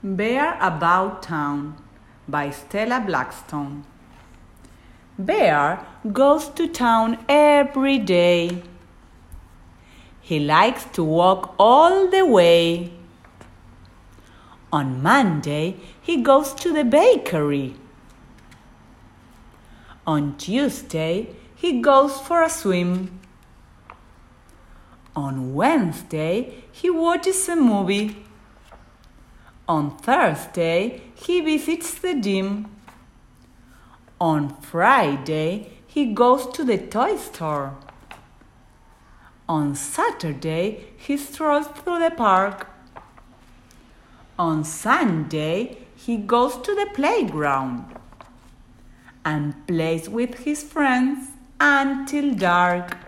Bear About Town by Stella Blackstone. Bear goes to town every day. He likes to walk all the way. On Monday, he goes to the bakery. On Tuesday, he goes for a swim. On Wednesday, he watches a movie. On Thursday, he visits the gym. On Friday, he goes to the toy store. On Saturday, he strolls through the park. On Sunday, he goes to the playground and plays with his friends until dark.